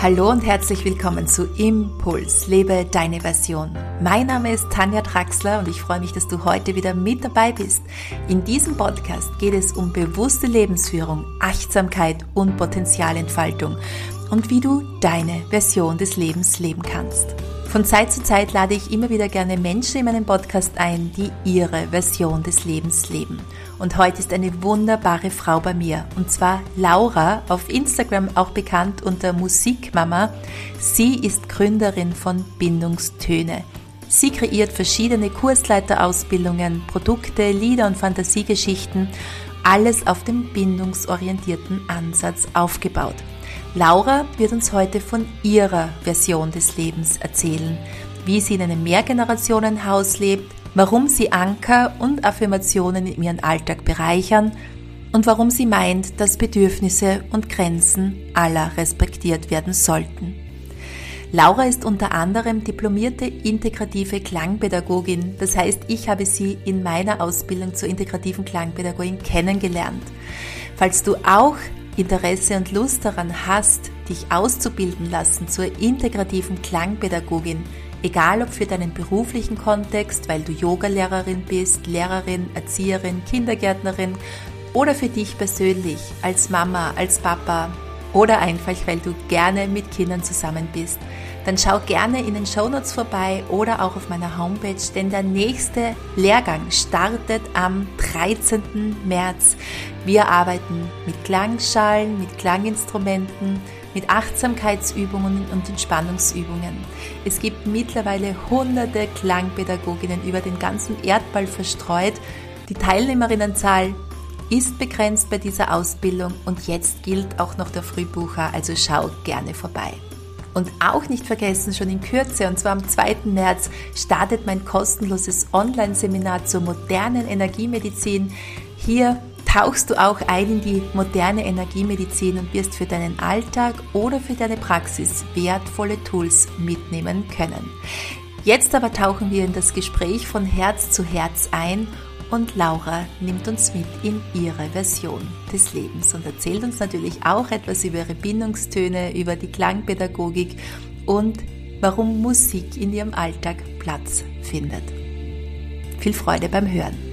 Hallo und herzlich willkommen zu Impuls, lebe deine Version. Mein Name ist Tanja Traxler und ich freue mich, dass du heute wieder mit dabei bist. In diesem Podcast geht es um bewusste Lebensführung, Achtsamkeit und Potenzialentfaltung und wie du deine Version des Lebens leben kannst. Von Zeit zu Zeit lade ich immer wieder gerne Menschen in meinen Podcast ein, die ihre Version des Lebens leben. Und heute ist eine wunderbare Frau bei mir, und zwar Laura, auf Instagram auch bekannt unter Musikmama. Sie ist Gründerin von Bindungstöne. Sie kreiert verschiedene Kursleiterausbildungen, Produkte, Lieder und Fantasiegeschichten, alles auf dem bindungsorientierten Ansatz aufgebaut. Laura wird uns heute von ihrer Version des Lebens erzählen, wie sie in einem Mehrgenerationenhaus lebt, warum sie Anker und Affirmationen in ihren Alltag bereichern und warum sie meint, dass Bedürfnisse und Grenzen aller respektiert werden sollten. Laura ist unter anderem diplomierte integrative Klangpädagogin. Das heißt, ich habe sie in meiner Ausbildung zur integrativen Klangpädagogin kennengelernt. Falls du auch Interesse und Lust daran hast, dich auszubilden lassen zur integrativen Klangpädagogin, egal ob für deinen beruflichen Kontext, weil du Yogalehrerin bist, Lehrerin, Erzieherin, Kindergärtnerin oder für dich persönlich als Mama, als Papa oder einfach weil du gerne mit Kindern zusammen bist, dann schau gerne in den Shownotes vorbei oder auch auf meiner Homepage, denn der nächste Lehrgang startet am 13. März. Wir arbeiten mit Klangschalen, mit Klanginstrumenten, mit Achtsamkeitsübungen und Entspannungsübungen. Es gibt mittlerweile hunderte Klangpädagoginnen über den ganzen Erdball verstreut. Die Teilnehmerinnenzahl ist begrenzt bei dieser Ausbildung und jetzt gilt auch noch der Frühbucher, also schau gerne vorbei. Und auch nicht vergessen, schon in Kürze, und zwar am 2. März, startet mein kostenloses Online-Seminar zur modernen Energiemedizin. Hier tauchst du auch ein in die moderne Energiemedizin und wirst für deinen Alltag oder für deine Praxis wertvolle Tools mitnehmen können. Jetzt aber tauchen wir in das Gespräch von Herz zu Herz ein und Laura nimmt uns mit in ihre Version des Lebens und erzählt uns natürlich auch etwas über ihre Bindungstöne, über die Klangpädagogik und warum Musik in ihrem Alltag Platz findet. Viel Freude beim Hören.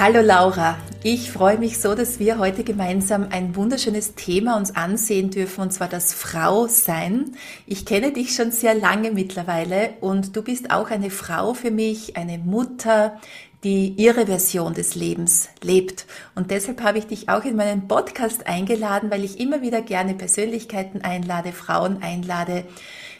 Hallo Laura, ich freue mich so, dass wir heute gemeinsam ein wunderschönes Thema uns ansehen dürfen, und zwar das Frausein. Ich kenne dich schon sehr lange mittlerweile und du bist auch eine Frau für mich, eine Mutter, die ihre Version des Lebens lebt. Und deshalb habe ich dich auch in meinen Podcast eingeladen, weil ich immer wieder gerne Persönlichkeiten einlade, Frauen einlade,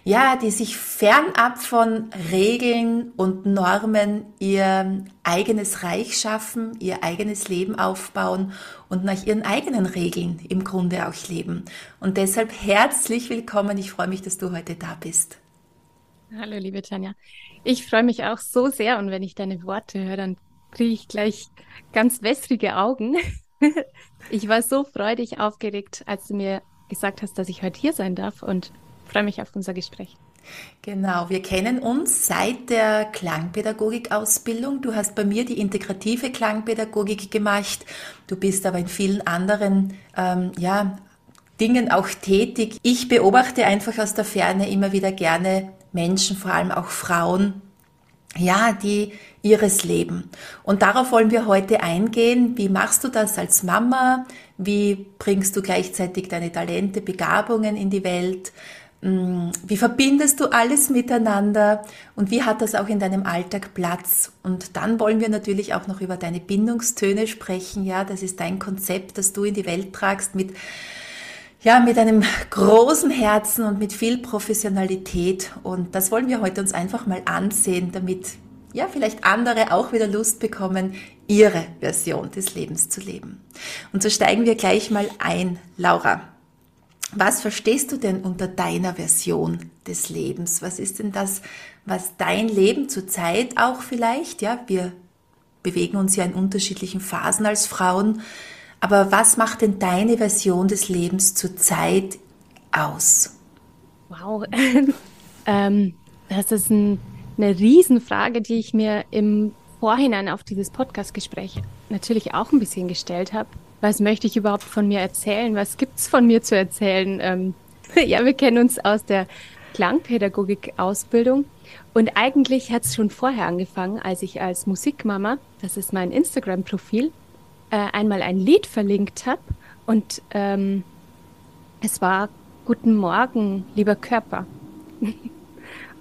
ja, die sich fernab von Regeln und Normen ihr eigenes Reich schaffen, ihr eigenes Leben aufbauen und nach ihren eigenen Regeln im Grunde auch leben. Und deshalb herzlich willkommen. Ich freue mich, dass du heute da bist. Hallo, liebe Tanja. Ich freue mich auch so sehr und wenn ich deine Worte höre, dann kriege ich gleich ganz wässrige Augen. ich war so freudig aufgeregt, als du mir gesagt hast, dass ich heute hier sein darf und freue mich auf unser Gespräch. Genau, wir kennen uns seit der Klangpädagogik-Ausbildung. Du hast bei mir die integrative Klangpädagogik gemacht. Du bist aber in vielen anderen ähm, ja, Dingen auch tätig. Ich beobachte einfach aus der Ferne immer wieder gerne Menschen, vor allem auch Frauen, ja, die ihres Leben. Und darauf wollen wir heute eingehen. Wie machst du das als Mama? Wie bringst du gleichzeitig deine Talente, Begabungen in die Welt? Wie verbindest du alles miteinander und wie hat das auch in deinem Alltag Platz? Und dann wollen wir natürlich auch noch über deine Bindungstöne sprechen. Ja, das ist dein Konzept, das du in die Welt tragst mit ja, mit einem großen Herzen und mit viel Professionalität. Und das wollen wir heute uns einfach mal ansehen, damit ja, vielleicht andere auch wieder Lust bekommen, ihre Version des Lebens zu leben. Und so steigen wir gleich mal ein, Laura. Was verstehst du denn unter deiner Version des Lebens? Was ist denn das, was dein Leben zurzeit auch vielleicht, ja, wir bewegen uns ja in unterschiedlichen Phasen als Frauen, aber was macht denn deine Version des Lebens zurzeit aus? Wow, ähm, das ist ein, eine Riesenfrage, die ich mir im Vorhinein auf dieses Podcast-Gespräch natürlich auch ein bisschen gestellt habe. Was möchte ich überhaupt von mir erzählen? Was gibt es von mir zu erzählen? Ähm, ja, wir kennen uns aus der Klangpädagogik-Ausbildung. Und eigentlich hat es schon vorher angefangen, als ich als Musikmama, das ist mein Instagram-Profil, äh, einmal ein Lied verlinkt habe. Und ähm, es war Guten Morgen, lieber Körper.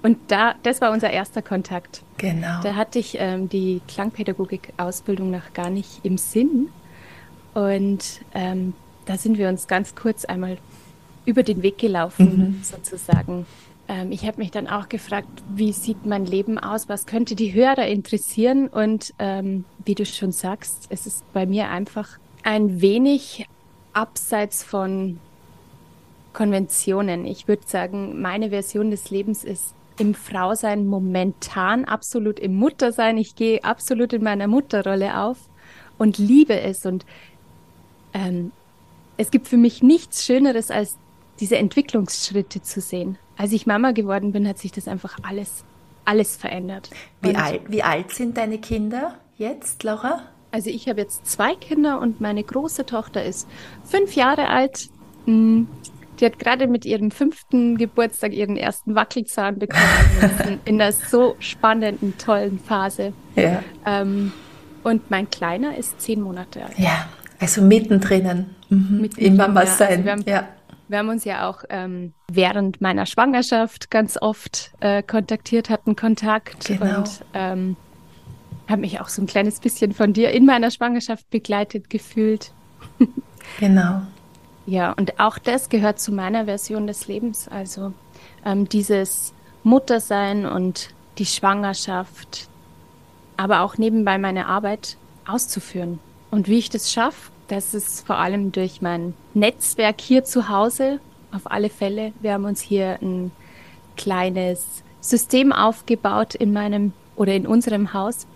Und da, das war unser erster Kontakt. Genau. Da hatte ich ähm, die Klangpädagogik-Ausbildung noch gar nicht im Sinn. Und ähm, da sind wir uns ganz kurz einmal über den Weg gelaufen, mhm. sozusagen. Ähm, ich habe mich dann auch gefragt, wie sieht mein Leben aus? Was könnte die Hörer interessieren? Und ähm, wie du schon sagst, es ist bei mir einfach ein wenig abseits von Konventionen. Ich würde sagen, meine Version des Lebens ist im Frausein momentan absolut im Muttersein. Ich gehe absolut in meiner Mutterrolle auf und liebe es. Und ähm, es gibt für mich nichts Schöneres, als diese Entwicklungsschritte zu sehen. Als ich Mama geworden bin, hat sich das einfach alles, alles verändert. Wie, alt, wie alt sind deine Kinder jetzt, Laura? Also ich habe jetzt zwei Kinder und meine große Tochter ist fünf Jahre alt. Hm, die hat gerade mit ihrem fünften Geburtstag ihren ersten Wackelzahn bekommen. in einer so spannenden, tollen Phase. Ja. Ähm, und mein Kleiner ist zehn Monate alt. Ja, also mittendrin. Mhm. mittendrin Im Mama sein. Also wir, haben, ja. wir haben uns ja auch ähm, während meiner Schwangerschaft ganz oft äh, kontaktiert, hatten Kontakt genau. und ähm, habe mich auch so ein kleines bisschen von dir in meiner Schwangerschaft begleitet gefühlt. genau. Ja, und auch das gehört zu meiner Version des Lebens. Also ähm, dieses Muttersein und die Schwangerschaft, aber auch nebenbei meine Arbeit auszuführen. Und wie ich das schaffe, das ist vor allem durch mein Netzwerk hier zu Hause. Auf alle Fälle. Wir haben uns hier ein kleines System aufgebaut in meinem oder in unserem Haus.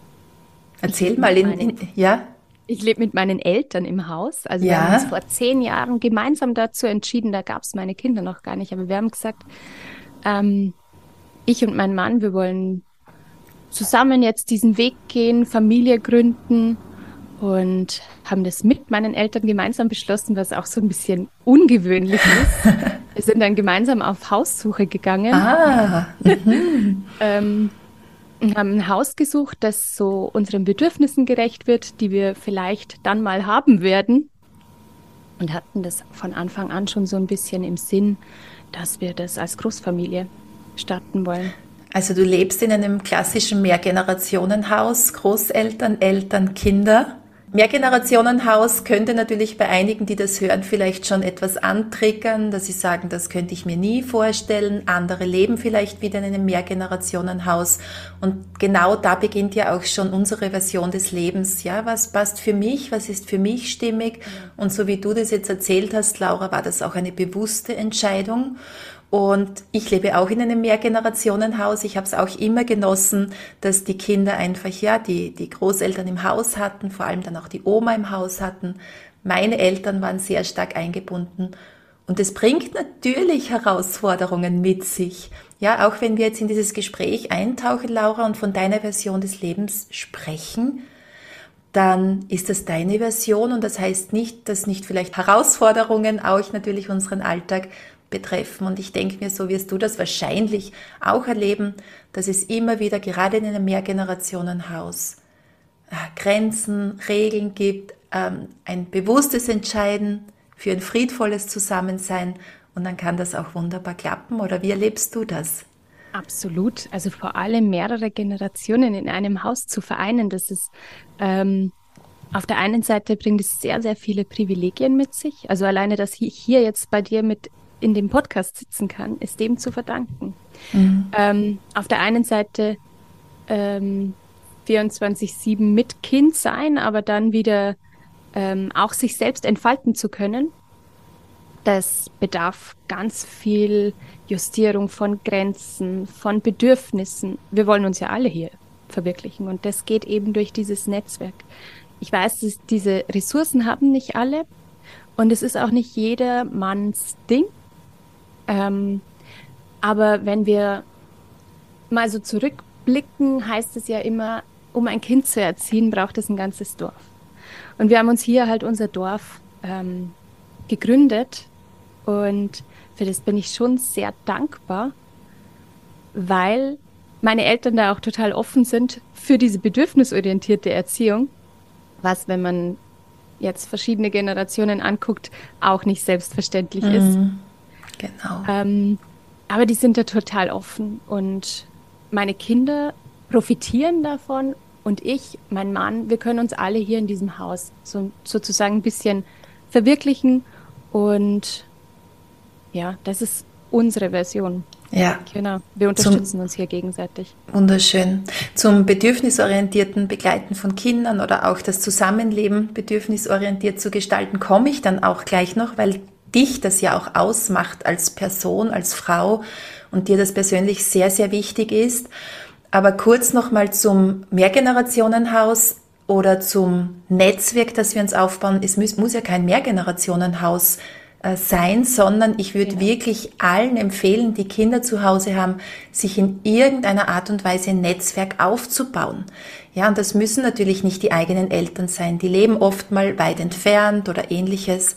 Erzähl mal in, in, ja. Ich lebe mit meinen Eltern im Haus. Also ja. wir haben uns vor zehn Jahren gemeinsam dazu entschieden, da gab es meine Kinder noch gar nicht, aber wir haben gesagt, ähm, ich und mein Mann, wir wollen zusammen jetzt diesen Weg gehen, Familie gründen und haben das mit meinen Eltern gemeinsam beschlossen, was auch so ein bisschen ungewöhnlich ist. wir sind dann gemeinsam auf Haussuche gegangen. Ah. Mhm. ähm, haben ein Haus gesucht, das so unseren Bedürfnissen gerecht wird, die wir vielleicht dann mal haben werden. Und hatten das von Anfang an schon so ein bisschen im Sinn, dass wir das als Großfamilie starten wollen. Also du lebst in einem klassischen Mehrgenerationenhaus, Großeltern, Eltern, Kinder. Mehrgenerationenhaus könnte natürlich bei einigen, die das hören, vielleicht schon etwas antriggern, dass sie sagen, das könnte ich mir nie vorstellen. Andere leben vielleicht wieder in einem Mehrgenerationenhaus. Und genau da beginnt ja auch schon unsere Version des Lebens. Ja, was passt für mich? Was ist für mich stimmig? Und so wie du das jetzt erzählt hast, Laura, war das auch eine bewusste Entscheidung. Und ich lebe auch in einem Mehrgenerationenhaus. Ich habe es auch immer genossen, dass die Kinder einfach, ja, die, die Großeltern im Haus hatten, vor allem dann auch die Oma im Haus hatten. Meine Eltern waren sehr stark eingebunden. Und es bringt natürlich Herausforderungen mit sich. Ja, auch wenn wir jetzt in dieses Gespräch eintauchen, Laura, und von deiner Version des Lebens sprechen, dann ist das deine Version und das heißt nicht, dass nicht vielleicht Herausforderungen auch natürlich unseren Alltag betreffen. Und ich denke mir, so wirst du das wahrscheinlich auch erleben, dass es immer wieder, gerade in einem Mehrgenerationenhaus, äh, Grenzen, Regeln gibt, ähm, ein bewusstes Entscheiden für ein friedvolles Zusammensein. Und dann kann das auch wunderbar klappen. Oder wie erlebst du das? Absolut. Also vor allem mehrere Generationen in einem Haus zu vereinen, das ist ähm, auf der einen Seite bringt es sehr, sehr viele Privilegien mit sich. Also alleine, dass ich hier jetzt bei dir mit in dem Podcast sitzen kann, ist dem zu verdanken. Mhm. Ähm, auf der einen Seite ähm, 24-7 mit Kind sein, aber dann wieder ähm, auch sich selbst entfalten zu können. Das bedarf ganz viel Justierung von Grenzen, von Bedürfnissen. Wir wollen uns ja alle hier verwirklichen und das geht eben durch dieses Netzwerk. Ich weiß, dass diese Ressourcen haben nicht alle und es ist auch nicht jeder Manns Ding. Ähm, aber wenn wir mal so zurückblicken, heißt es ja immer, um ein Kind zu erziehen, braucht es ein ganzes Dorf. Und wir haben uns hier halt unser Dorf ähm, gegründet und für das bin ich schon sehr dankbar, weil meine Eltern da auch total offen sind für diese bedürfnisorientierte Erziehung, was, wenn man jetzt verschiedene Generationen anguckt, auch nicht selbstverständlich mhm. ist. Genau. Ähm, aber die sind da total offen und meine Kinder profitieren davon und ich, mein Mann, wir können uns alle hier in diesem Haus so, sozusagen ein bisschen verwirklichen und ja, das ist unsere Version. Ja. Genau. Wir unterstützen Zum, uns hier gegenseitig. Wunderschön. Zum bedürfnisorientierten Begleiten von Kindern oder auch das Zusammenleben bedürfnisorientiert zu gestalten, komme ich dann auch gleich noch, weil dich das ja auch ausmacht als Person, als Frau und dir das persönlich sehr, sehr wichtig ist. Aber kurz nochmal zum Mehrgenerationenhaus oder zum Netzwerk, das wir uns aufbauen. Es muss, muss ja kein Mehrgenerationenhaus äh, sein, sondern ich würde genau. wirklich allen empfehlen, die Kinder zu Hause haben, sich in irgendeiner Art und Weise ein Netzwerk aufzubauen. Ja, und das müssen natürlich nicht die eigenen Eltern sein. Die leben oft mal weit entfernt oder ähnliches.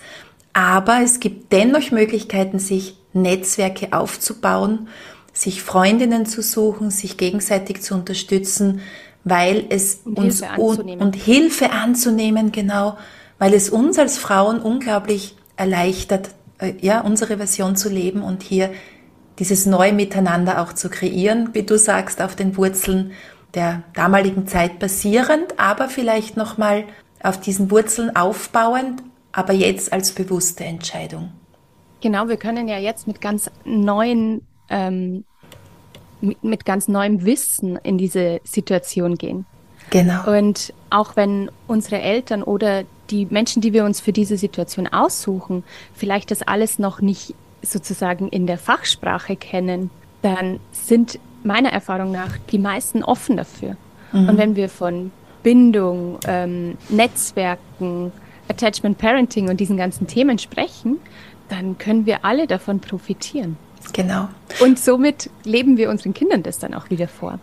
Aber es gibt dennoch Möglichkeiten, sich Netzwerke aufzubauen, sich Freundinnen zu suchen, sich gegenseitig zu unterstützen, weil es und uns Hilfe un und Hilfe anzunehmen, genau, weil es uns als Frauen unglaublich erleichtert, äh, ja, unsere Version zu leben und hier dieses neue Miteinander auch zu kreieren, wie du sagst, auf den Wurzeln der damaligen Zeit basierend, aber vielleicht nochmal auf diesen Wurzeln aufbauend, aber jetzt als bewusste Entscheidung. Genau, wir können ja jetzt mit ganz neuen, ähm, mit, mit ganz neuem Wissen in diese Situation gehen. Genau. Und auch wenn unsere Eltern oder die Menschen, die wir uns für diese Situation aussuchen, vielleicht das alles noch nicht sozusagen in der Fachsprache kennen, dann sind meiner Erfahrung nach die meisten offen dafür. Mhm. Und wenn wir von Bindung, ähm, Netzwerken, Attachment Parenting und diesen ganzen Themen sprechen, dann können wir alle davon profitieren. Genau. Und somit leben wir unseren Kindern das dann auch wieder vor.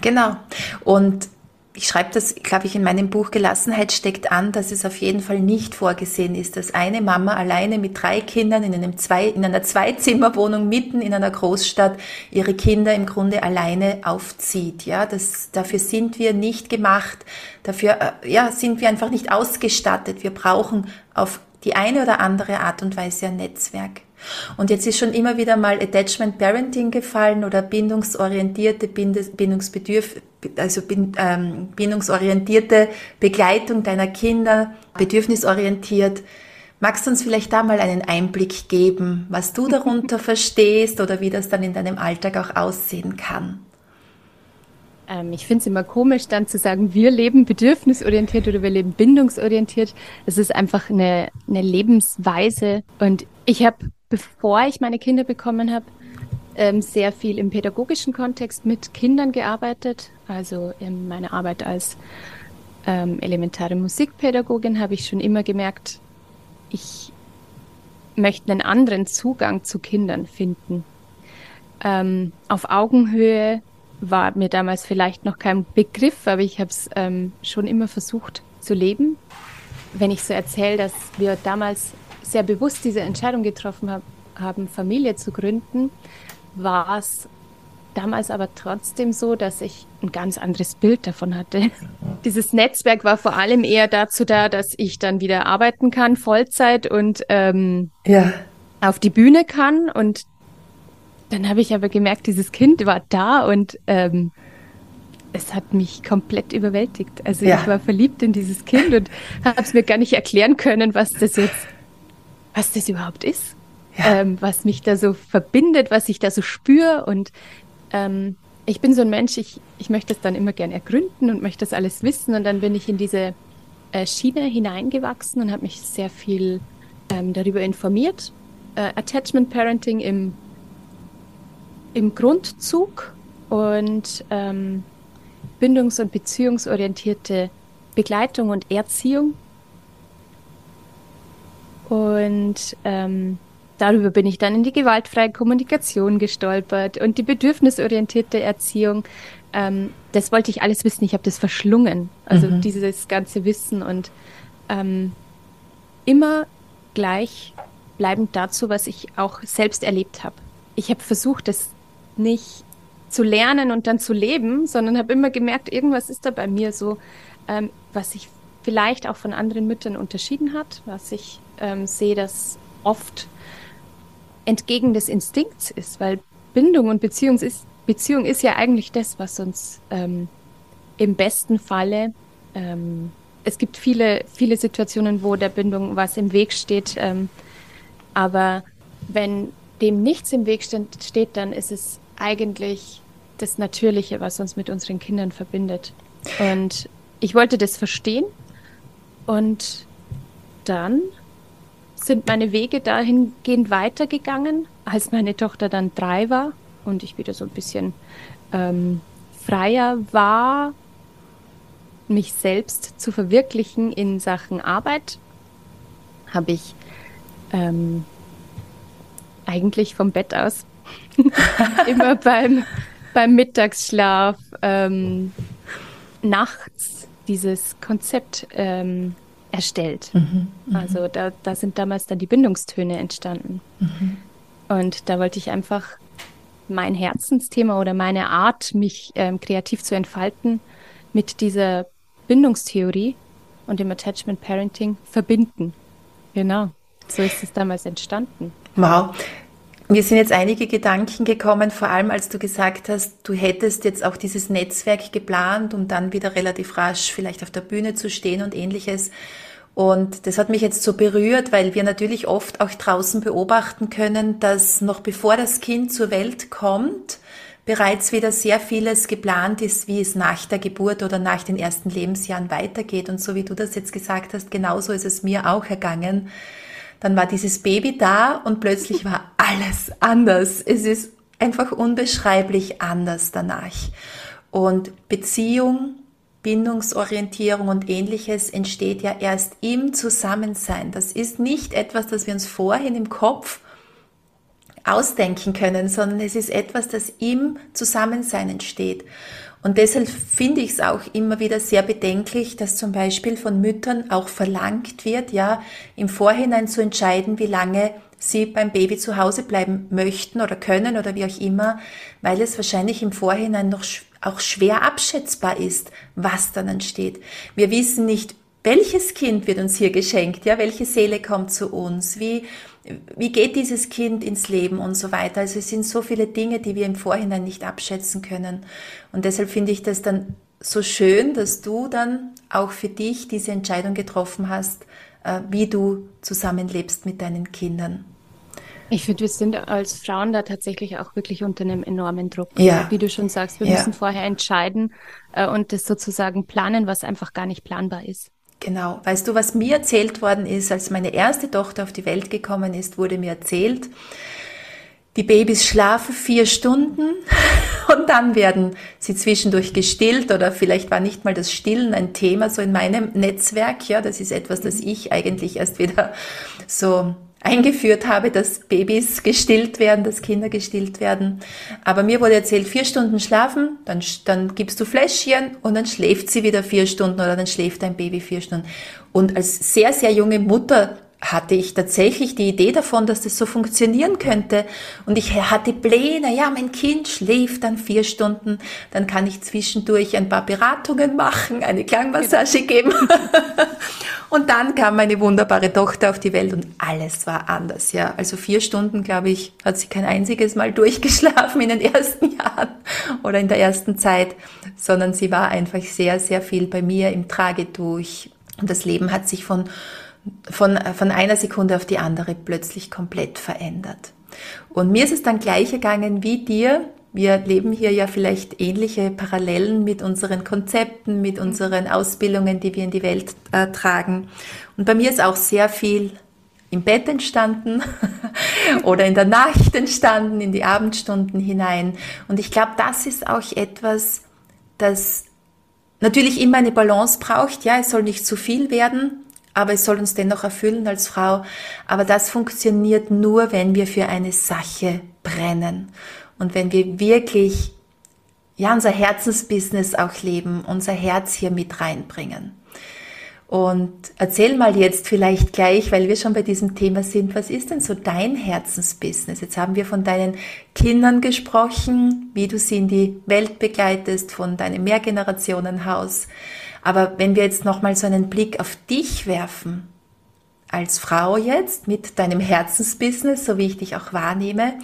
Genau. Und ich schreibe das, glaube ich, in meinem Buch Gelassenheit steckt an, dass es auf jeden Fall nicht vorgesehen ist, dass eine Mama alleine mit drei Kindern in, einem zwei, in einer Zweizimmerwohnung mitten in einer Großstadt ihre Kinder im Grunde alleine aufzieht. Ja, das, dafür sind wir nicht gemacht. Dafür, äh, ja, sind wir einfach nicht ausgestattet. Wir brauchen auf die eine oder andere Art und Weise ein Netzwerk. Und jetzt ist schon immer wieder mal Attachment Parenting gefallen oder bindungsorientierte, Bindungsbedürf, also ähm, bindungsorientierte Begleitung deiner Kinder, bedürfnisorientiert. Magst du uns vielleicht da mal einen Einblick geben, was du darunter verstehst oder wie das dann in deinem Alltag auch aussehen kann? Ähm, ich finde es immer komisch, dann zu sagen, wir leben bedürfnisorientiert oder wir leben bindungsorientiert. Es ist einfach eine, eine Lebensweise. Und ich habe bevor ich meine Kinder bekommen habe, ähm, sehr viel im pädagogischen Kontext mit Kindern gearbeitet. Also in meiner Arbeit als ähm, elementare Musikpädagogin habe ich schon immer gemerkt, ich möchte einen anderen Zugang zu Kindern finden. Ähm, auf Augenhöhe war mir damals vielleicht noch kein Begriff, aber ich habe es ähm, schon immer versucht zu leben. Wenn ich so erzähle, dass wir damals sehr bewusst diese Entscheidung getroffen hab, haben, Familie zu gründen, war es damals aber trotzdem so, dass ich ein ganz anderes Bild davon hatte. Dieses Netzwerk war vor allem eher dazu da, dass ich dann wieder arbeiten kann, Vollzeit und ähm, ja. auf die Bühne kann. Und dann habe ich aber gemerkt, dieses Kind war da und ähm, es hat mich komplett überwältigt. Also ja. ich war verliebt in dieses Kind und habe es mir gar nicht erklären können, was das jetzt was das überhaupt ist, ja. ähm, was mich da so verbindet, was ich da so spüre. Und ähm, ich bin so ein Mensch, ich, ich möchte es dann immer gern ergründen und möchte das alles wissen. Und dann bin ich in diese äh, Schiene hineingewachsen und habe mich sehr viel ähm, darüber informiert. Äh, Attachment Parenting im, im Grundzug und ähm, bindungs- und beziehungsorientierte Begleitung und Erziehung und ähm, darüber bin ich dann in die gewaltfreie Kommunikation gestolpert und die bedürfnisorientierte Erziehung. Ähm, das wollte ich alles wissen. Ich habe das verschlungen. Also mhm. dieses ganze Wissen und ähm, immer gleich bleibend dazu, was ich auch selbst erlebt habe. Ich habe versucht, das nicht zu lernen und dann zu leben, sondern habe immer gemerkt, irgendwas ist da bei mir so, ähm, was sich vielleicht auch von anderen Müttern unterschieden hat, was ich ähm, sehe, dass oft entgegen des Instinkts ist, weil Bindung und Beziehung ist, Beziehung ist ja eigentlich das, was uns ähm, im besten Falle, ähm, es gibt viele, viele Situationen, wo der Bindung was im Weg steht, ähm, aber wenn dem nichts im Weg steht, dann ist es eigentlich das Natürliche, was uns mit unseren Kindern verbindet. Und ich wollte das verstehen und dann sind meine Wege dahingehend weitergegangen, als meine Tochter dann drei war und ich wieder so ein bisschen ähm, freier war, mich selbst zu verwirklichen in Sachen Arbeit, habe ich ähm, eigentlich vom Bett aus immer beim, beim Mittagsschlaf ähm, nachts dieses Konzept ähm, erstellt. Mhm, mhm, also da, da sind damals dann die Bindungstöne entstanden. Mhm. Und da wollte ich einfach mein Herzensthema oder meine Art, mich ähm, kreativ zu entfalten, mit dieser Bindungstheorie und dem Attachment Parenting verbinden. Genau, so ist es damals entstanden. Wow. Mir sind jetzt einige Gedanken gekommen, vor allem als du gesagt hast, du hättest jetzt auch dieses Netzwerk geplant, um dann wieder relativ rasch vielleicht auf der Bühne zu stehen und ähnliches. Und das hat mich jetzt so berührt, weil wir natürlich oft auch draußen beobachten können, dass noch bevor das Kind zur Welt kommt, bereits wieder sehr vieles geplant ist, wie es nach der Geburt oder nach den ersten Lebensjahren weitergeht. Und so wie du das jetzt gesagt hast, genauso ist es mir auch ergangen dann war dieses Baby da und plötzlich war alles anders. Es ist einfach unbeschreiblich anders danach. Und Beziehung, Bindungsorientierung und ähnliches entsteht ja erst im Zusammensein. Das ist nicht etwas, das wir uns vorhin im Kopf ausdenken können, sondern es ist etwas, das im Zusammensein entsteht. Und deshalb finde ich es auch immer wieder sehr bedenklich, dass zum Beispiel von Müttern auch verlangt wird, ja, im Vorhinein zu entscheiden, wie lange sie beim Baby zu Hause bleiben möchten oder können oder wie auch immer, weil es wahrscheinlich im Vorhinein noch auch schwer abschätzbar ist, was dann entsteht. Wir wissen nicht, welches Kind wird uns hier geschenkt, ja, welche Seele kommt zu uns, wie wie geht dieses Kind ins Leben und so weiter. Also es sind so viele Dinge, die wir im Vorhinein nicht abschätzen können. Und deshalb finde ich das dann so schön, dass du dann auch für dich diese Entscheidung getroffen hast, äh, wie du zusammenlebst mit deinen Kindern. Ich finde, wir sind als Frauen da tatsächlich auch wirklich unter einem enormen Druck. Ja. Wie du schon sagst, wir ja. müssen vorher entscheiden äh, und das sozusagen planen, was einfach gar nicht planbar ist. Genau. Weißt du, was mir erzählt worden ist, als meine erste Tochter auf die Welt gekommen ist, wurde mir erzählt, die Babys schlafen vier Stunden und dann werden sie zwischendurch gestillt oder vielleicht war nicht mal das Stillen ein Thema so in meinem Netzwerk. Ja, das ist etwas, das ich eigentlich erst wieder so eingeführt habe, dass Babys gestillt werden, dass Kinder gestillt werden. Aber mir wurde erzählt, vier Stunden schlafen, dann, dann gibst du Fläschchen und dann schläft sie wieder vier Stunden oder dann schläft dein Baby vier Stunden. Und als sehr, sehr junge Mutter hatte ich tatsächlich die Idee davon, dass das so funktionieren könnte. Und ich hatte Pläne, ja, mein Kind schläft dann vier Stunden, dann kann ich zwischendurch ein paar Beratungen machen, eine Klangmassage genau. geben. und dann kam meine wunderbare Tochter auf die Welt und alles war anders, ja. Also vier Stunden, glaube ich, hat sie kein einziges Mal durchgeschlafen in den ersten Jahren oder in der ersten Zeit, sondern sie war einfach sehr, sehr viel bei mir im Tragetuch. Und das Leben hat sich von von, von einer Sekunde auf die andere plötzlich komplett verändert. Und mir ist es dann gleich ergangen wie dir. Wir leben hier ja vielleicht ähnliche Parallelen mit unseren Konzepten, mit unseren Ausbildungen, die wir in die Welt äh, tragen. Und bei mir ist auch sehr viel im Bett entstanden oder in der Nacht entstanden, in die Abendstunden hinein. Und ich glaube, das ist auch etwas, das natürlich immer eine Balance braucht. Ja, es soll nicht zu viel werden, aber es soll uns dennoch erfüllen als Frau. Aber das funktioniert nur, wenn wir für eine Sache brennen und wenn wir wirklich ja unser Herzensbusiness auch leben, unser Herz hier mit reinbringen. Und erzähl mal jetzt vielleicht gleich, weil wir schon bei diesem Thema sind, was ist denn so dein Herzensbusiness? Jetzt haben wir von deinen Kindern gesprochen, wie du sie in die Welt begleitest, von deinem Mehrgenerationenhaus. Aber wenn wir jetzt nochmal so einen Blick auf dich werfen, als Frau jetzt mit deinem Herzensbusiness, so wie ich dich auch wahrnehme,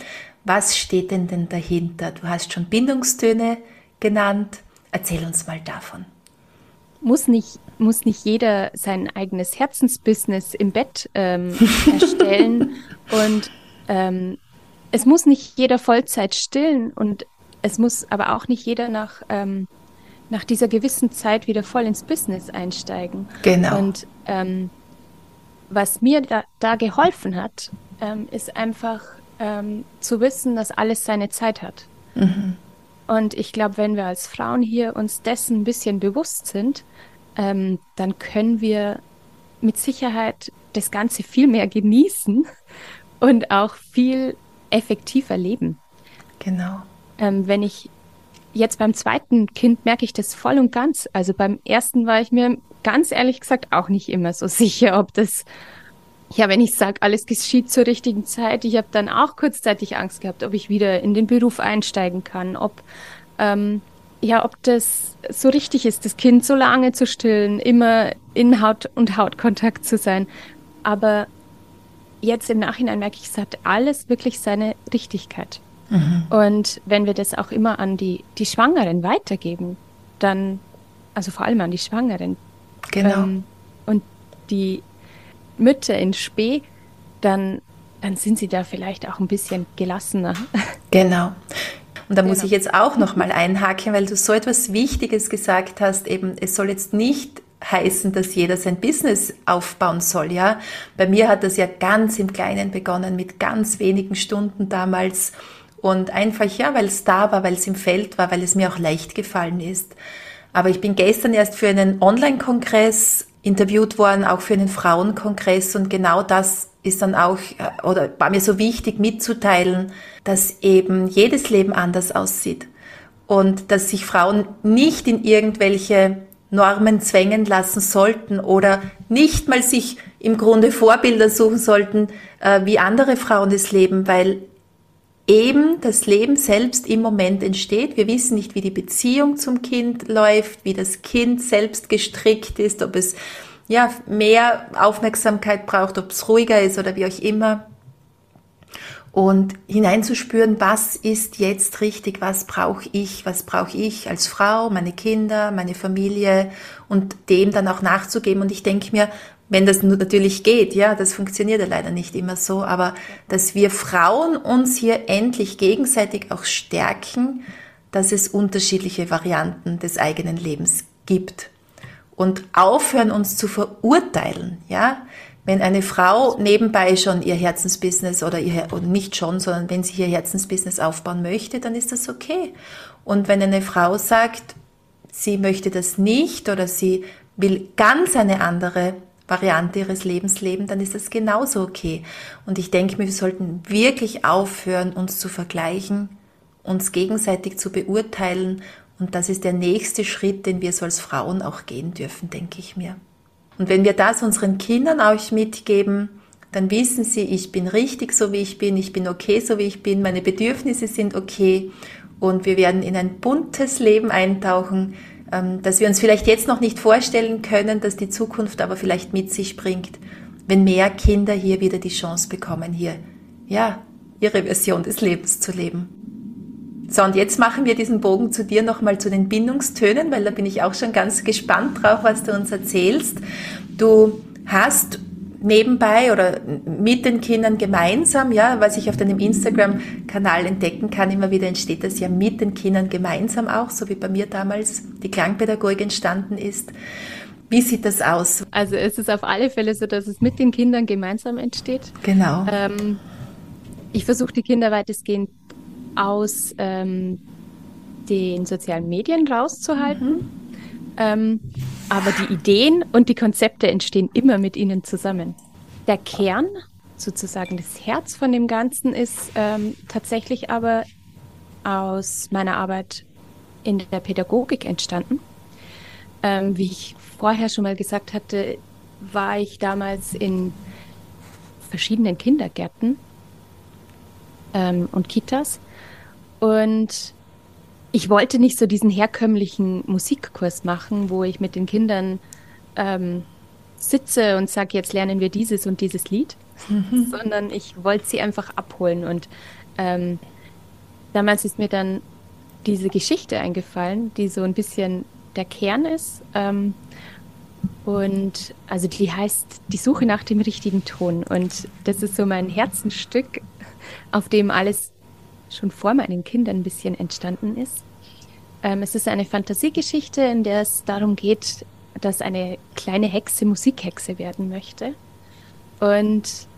was steht denn denn dahinter? Du hast schon Bindungstöne genannt. Erzähl uns mal davon muss nicht, muss nicht jeder sein eigenes Herzensbusiness im Bett ähm, erstellen und ähm, es muss nicht jeder Vollzeit stillen und es muss aber auch nicht jeder nach, ähm, nach dieser gewissen Zeit wieder voll ins Business einsteigen. Genau. Und ähm, was mir da, da geholfen hat, ähm, ist einfach ähm, zu wissen, dass alles seine Zeit hat. Mhm. Und ich glaube, wenn wir als Frauen hier uns dessen ein bisschen bewusst sind, ähm, dann können wir mit Sicherheit das Ganze viel mehr genießen und auch viel effektiver leben. Genau. Ähm, wenn ich jetzt beim zweiten Kind merke ich das voll und ganz. Also beim ersten war ich mir ganz ehrlich gesagt auch nicht immer so sicher, ob das ja, wenn ich sage, alles geschieht zur richtigen Zeit, ich habe dann auch kurzzeitig Angst gehabt, ob ich wieder in den Beruf einsteigen kann, ob ähm, ja, ob das so richtig ist, das Kind so lange zu stillen, immer in Haut und Hautkontakt zu sein. Aber jetzt im Nachhinein merke ich, es hat alles wirklich seine Richtigkeit. Mhm. Und wenn wir das auch immer an die, die Schwangeren weitergeben, dann, also vor allem an die Schwangeren. Genau. Ähm, und die Mütter in Spee, dann, dann sind sie da vielleicht auch ein bisschen gelassener. Genau. Und da genau. muss ich jetzt auch noch mal einhaken, weil du so etwas Wichtiges gesagt hast, eben, es soll jetzt nicht heißen, dass jeder sein Business aufbauen soll, ja. Bei mir hat das ja ganz im Kleinen begonnen, mit ganz wenigen Stunden damals und einfach, ja, weil es da war, weil es im Feld war, weil es mir auch leicht gefallen ist. Aber ich bin gestern erst für einen Online-Kongress interviewt worden, auch für einen Frauenkongress und genau das ist dann auch, äh, oder war mir so wichtig mitzuteilen, dass eben jedes Leben anders aussieht und dass sich Frauen nicht in irgendwelche Normen zwängen lassen sollten oder nicht mal sich im Grunde Vorbilder suchen sollten, äh, wie andere Frauen das leben, weil eben das Leben selbst im Moment entsteht. Wir wissen nicht, wie die Beziehung zum Kind läuft, wie das Kind selbst gestrickt ist, ob es ja mehr Aufmerksamkeit braucht, ob es ruhiger ist oder wie auch immer. Und hineinzuspüren, was ist jetzt richtig, was brauche ich, was brauche ich als Frau, meine Kinder, meine Familie und dem dann auch nachzugeben. Und ich denke mir, wenn das natürlich geht, ja, das funktioniert ja leider nicht immer so, aber dass wir Frauen uns hier endlich gegenseitig auch stärken, dass es unterschiedliche Varianten des eigenen Lebens gibt und aufhören uns zu verurteilen, ja. Wenn eine Frau nebenbei schon ihr Herzensbusiness oder ihr, oder nicht schon, sondern wenn sie ihr Herzensbusiness aufbauen möchte, dann ist das okay. Und wenn eine Frau sagt, sie möchte das nicht oder sie will ganz eine andere Variante ihres Lebens leben, dann ist das genauso okay. Und ich denke mir, wir sollten wirklich aufhören, uns zu vergleichen, uns gegenseitig zu beurteilen. Und das ist der nächste Schritt, den wir so als Frauen auch gehen dürfen, denke ich mir. Und wenn wir das unseren Kindern auch mitgeben, dann wissen sie, ich bin richtig so wie ich bin, ich bin okay so wie ich bin, meine Bedürfnisse sind okay und wir werden in ein buntes Leben eintauchen, ähm, dass wir uns vielleicht jetzt noch nicht vorstellen können, dass die Zukunft aber vielleicht mit sich bringt, wenn mehr Kinder hier wieder die Chance bekommen, hier, ja, ihre Version des Lebens zu leben. So, und jetzt machen wir diesen Bogen zu dir nochmal zu den Bindungstönen, weil da bin ich auch schon ganz gespannt drauf, was du uns erzählst. Du hast nebenbei oder mit den Kindern gemeinsam, ja, was ich auf deinem Instagram-Kanal entdecken kann, immer wieder entsteht das ja mit den Kindern gemeinsam auch, so wie bei mir damals die Klangpädagogik entstanden ist. Wie sieht das aus? Also es ist auf alle Fälle so, dass es mit den Kindern gemeinsam entsteht. Genau. Ähm, ich versuche die Kinder weitestgehend aus ähm, den sozialen Medien rauszuhalten. Mhm. Ähm, aber die Ideen und die Konzepte entstehen immer mit ihnen zusammen. Der Kern, sozusagen das Herz von dem Ganzen, ist ähm, tatsächlich aber aus meiner Arbeit in der Pädagogik entstanden. Ähm, wie ich vorher schon mal gesagt hatte, war ich damals in verschiedenen Kindergärten ähm, und Kitas. Und ich wollte nicht so diesen herkömmlichen Musikkurs machen, wo ich mit den Kindern ähm, sitze und sage, jetzt lernen wir dieses und dieses Lied, mhm. sondern ich wollte sie einfach abholen. Und ähm, damals ist mir dann diese Geschichte eingefallen, die so ein bisschen der Kern ist. Ähm, und also die heißt Die Suche nach dem richtigen Ton. Und das ist so mein Herzensstück, auf dem alles schon vor meinen Kindern ein bisschen entstanden ist. Ähm, es ist eine Fantasiegeschichte, in der es darum geht, dass eine kleine Hexe Musikhexe werden möchte. Und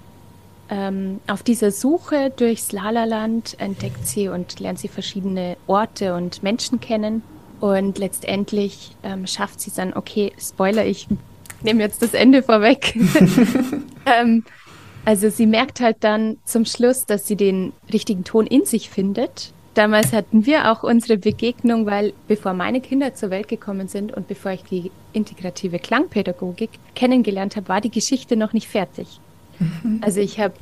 ähm, auf dieser Suche durchs Lalaland entdeckt sie und lernt sie verschiedene Orte und Menschen kennen. Und letztendlich ähm, schafft sie es dann, okay, Spoiler, ich nehme jetzt das Ende vorweg. ähm, also sie merkt halt dann zum Schluss, dass sie den richtigen Ton in sich findet Damals hatten wir auch unsere Begegnung, weil bevor meine Kinder zur Welt gekommen sind und bevor ich die integrative Klangpädagogik kennengelernt habe, war die Geschichte noch nicht fertig. Mhm. Also ich habe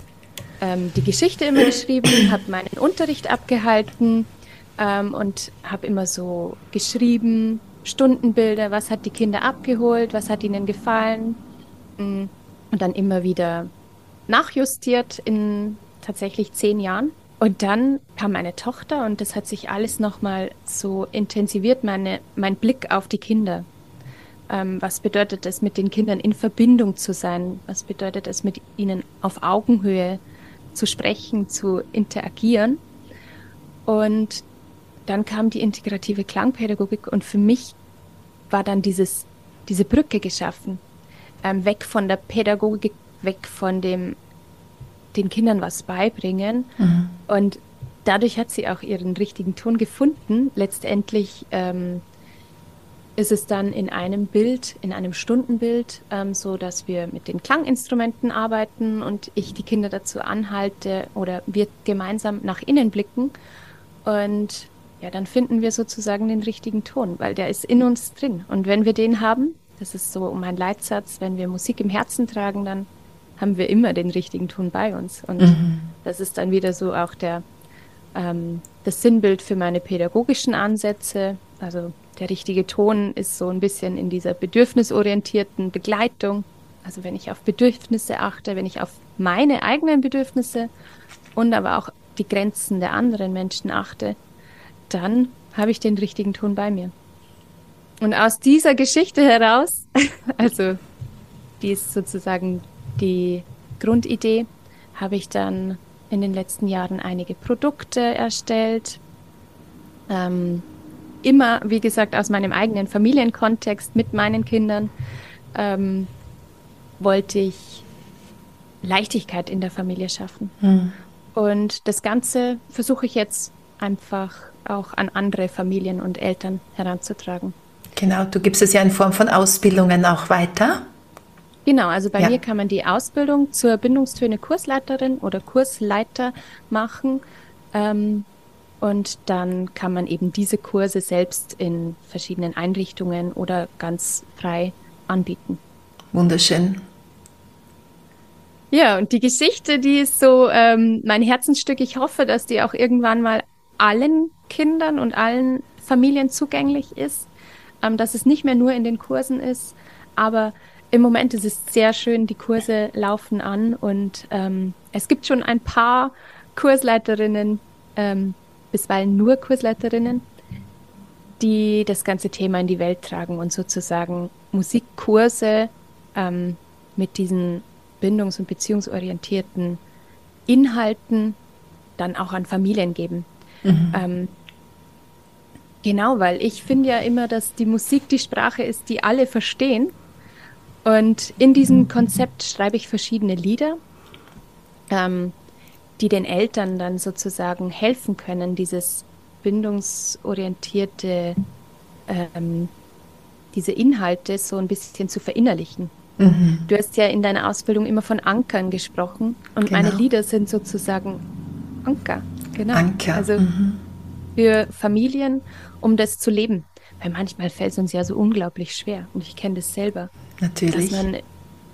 ähm, die Geschichte immer geschrieben, habe meinen Unterricht abgehalten ähm, und habe immer so geschrieben, Stundenbilder, was hat die Kinder abgeholt, was hat ihnen gefallen mm, und dann immer wieder nachjustiert in tatsächlich zehn Jahren. Und dann kam meine Tochter und das hat sich alles nochmal so intensiviert, meine, mein Blick auf die Kinder. Ähm, was bedeutet es, mit den Kindern in Verbindung zu sein? Was bedeutet es, mit ihnen auf Augenhöhe zu sprechen, zu interagieren? Und dann kam die integrative Klangpädagogik und für mich war dann dieses, diese Brücke geschaffen. Ähm, weg von der Pädagogik, weg von dem den Kindern was beibringen. Mhm. Und dadurch hat sie auch ihren richtigen Ton gefunden. Letztendlich ähm, ist es dann in einem Bild, in einem Stundenbild, ähm, so dass wir mit den Klanginstrumenten arbeiten und ich die Kinder dazu anhalte oder wir gemeinsam nach innen blicken. Und ja, dann finden wir sozusagen den richtigen Ton, weil der ist in uns drin. Und wenn wir den haben, das ist so mein Leitsatz, wenn wir Musik im Herzen tragen, dann haben wir immer den richtigen Ton bei uns. Und mhm. das ist dann wieder so auch der, ähm, das Sinnbild für meine pädagogischen Ansätze. Also der richtige Ton ist so ein bisschen in dieser bedürfnisorientierten Begleitung. Also wenn ich auf Bedürfnisse achte, wenn ich auf meine eigenen Bedürfnisse und aber auch die Grenzen der anderen Menschen achte, dann habe ich den richtigen Ton bei mir. Und aus dieser Geschichte heraus, also die ist sozusagen die Grundidee habe ich dann in den letzten Jahren einige Produkte erstellt. Ähm, immer, wie gesagt, aus meinem eigenen Familienkontext mit meinen Kindern ähm, wollte ich Leichtigkeit in der Familie schaffen. Mhm. Und das Ganze versuche ich jetzt einfach auch an andere Familien und Eltern heranzutragen. Genau, du gibst es ja in Form von Ausbildungen auch weiter. Genau, also bei ja. mir kann man die Ausbildung zur Bindungstöne Kursleiterin oder Kursleiter machen. Ähm, und dann kann man eben diese Kurse selbst in verschiedenen Einrichtungen oder ganz frei anbieten. Wunderschön. Ja, und die Geschichte, die ist so ähm, mein Herzensstück. Ich hoffe, dass die auch irgendwann mal allen Kindern und allen Familien zugänglich ist, ähm, dass es nicht mehr nur in den Kursen ist, aber im Moment ist es sehr schön, die Kurse laufen an und ähm, es gibt schon ein paar Kursleiterinnen, ähm, bisweilen nur Kursleiterinnen, die das ganze Thema in die Welt tragen und sozusagen Musikkurse ähm, mit diesen bindungs- und beziehungsorientierten Inhalten dann auch an Familien geben. Mhm. Ähm, genau, weil ich finde ja immer, dass die Musik die Sprache ist, die alle verstehen und in diesem Konzept schreibe ich verschiedene Lieder, ähm, die den Eltern dann sozusagen helfen können, dieses bindungsorientierte, ähm, diese Inhalte so ein bisschen zu verinnerlichen. Mhm. Du hast ja in deiner Ausbildung immer von Ankern gesprochen und genau. meine Lieder sind sozusagen Anker. Genau. Anker. Also mhm. für Familien, um das zu leben. weil manchmal fällt es uns ja so unglaublich schwer und ich kenne das selber. Natürlich. Dass man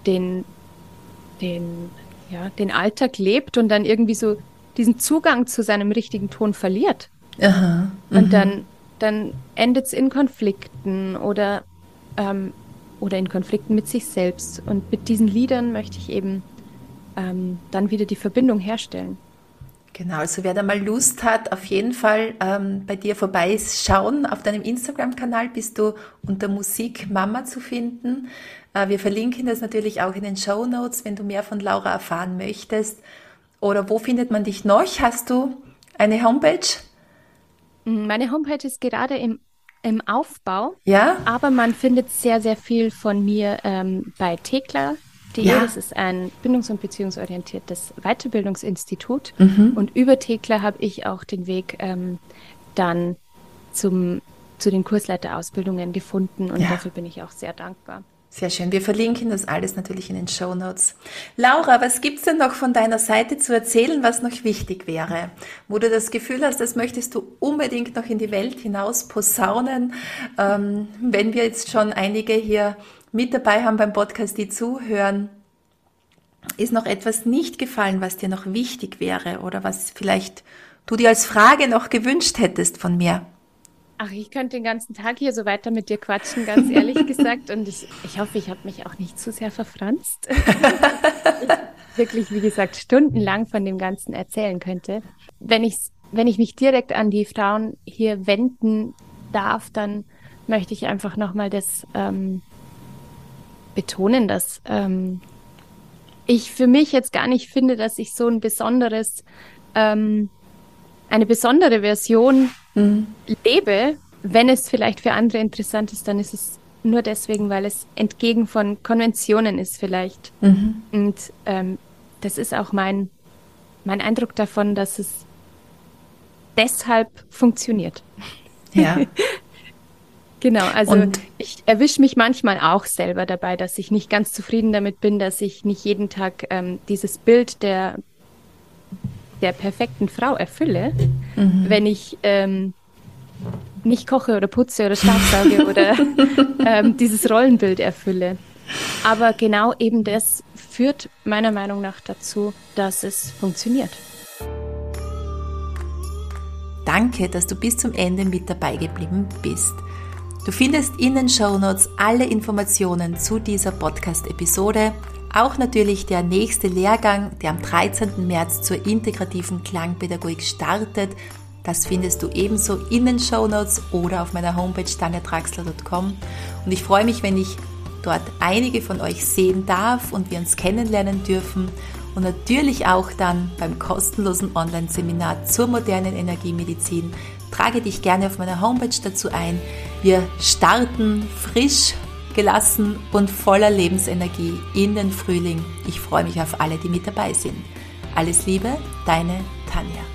den, den, ja, den Alltag lebt und dann irgendwie so diesen Zugang zu seinem richtigen Ton verliert. Aha, und dann, mhm. dann endet es in Konflikten oder, ähm, oder in Konflikten mit sich selbst. Und mit diesen Liedern möchte ich eben ähm, dann wieder die Verbindung herstellen. Genau, also wer da mal Lust hat, auf jeden Fall ähm, bei dir vorbeischauen. Auf deinem Instagram-Kanal bist du unter Musik Mama zu finden. Äh, wir verlinken das natürlich auch in den Show Notes, wenn du mehr von Laura erfahren möchtest. Oder wo findet man dich noch? Hast du eine Homepage? Meine Homepage ist gerade im, im Aufbau. Ja. Aber man findet sehr, sehr viel von mir ähm, bei Tekla DE, ja. das ist ein bindungs- und beziehungsorientiertes Weiterbildungsinstitut. Mhm. Und über Tekla habe ich auch den Weg ähm, dann zum, zu den Kursleiterausbildungen gefunden und ja. dafür bin ich auch sehr dankbar. Sehr schön. Wir verlinken das alles natürlich in den Show Notes. Laura, was gibt's denn noch von deiner Seite zu erzählen, was noch wichtig wäre? Wo du das Gefühl hast, das möchtest du unbedingt noch in die Welt hinaus posaunen, ähm, wenn wir jetzt schon einige hier mit dabei haben beim Podcast, die zuhören, ist noch etwas nicht gefallen, was dir noch wichtig wäre oder was vielleicht du dir als Frage noch gewünscht hättest von mir? Ach, ich könnte den ganzen Tag hier so weiter mit dir quatschen, ganz ehrlich gesagt. Und ich, ich hoffe, ich habe mich auch nicht zu sehr verfranst. wirklich, wie gesagt, stundenlang von dem Ganzen erzählen könnte. Wenn ich, wenn ich mich direkt an die Frauen hier wenden darf, dann möchte ich einfach nochmal das ähm, betonen, dass ähm, ich für mich jetzt gar nicht finde, dass ich so ein besonderes, ähm, eine besondere Version mhm. lebe. Wenn es vielleicht für andere interessant ist, dann ist es nur deswegen, weil es entgegen von Konventionen ist vielleicht. Mhm. Und ähm, das ist auch mein, mein Eindruck davon, dass es deshalb funktioniert. Ja. Genau, also und ich erwische mich manchmal auch selber dabei, dass ich nicht ganz zufrieden damit bin, dass ich nicht jeden Tag ähm, dieses Bild der, der perfekten Frau erfülle, mhm. wenn ich ähm, nicht koche oder putze oder staubsauge oder ähm, dieses Rollenbild erfülle. Aber genau eben das führt meiner Meinung nach dazu, dass es funktioniert. Danke, dass du bis zum Ende mit dabei geblieben bist. Du findest in den Show Notes alle Informationen zu dieser Podcast-Episode, auch natürlich der nächste Lehrgang, der am 13. März zur integrativen Klangpädagogik startet. Das findest du ebenso in den Show Notes oder auf meiner Homepage tanjatraxler.com. Und ich freue mich, wenn ich dort einige von euch sehen darf und wir uns kennenlernen dürfen und natürlich auch dann beim kostenlosen Online-Seminar zur modernen Energiemedizin. Trage dich gerne auf meiner Homepage dazu ein. Wir starten frisch, gelassen und voller Lebensenergie in den Frühling. Ich freue mich auf alle, die mit dabei sind. Alles Liebe, deine Tanja.